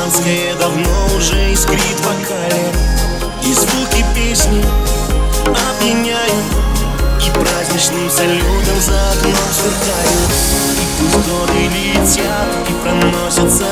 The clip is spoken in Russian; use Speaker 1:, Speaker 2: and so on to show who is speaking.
Speaker 1: Брянске давно уже искрит в вокале. И звуки песни опьяняют И праздничным салютом за окном сверкают. И пусть годы летят и проносятся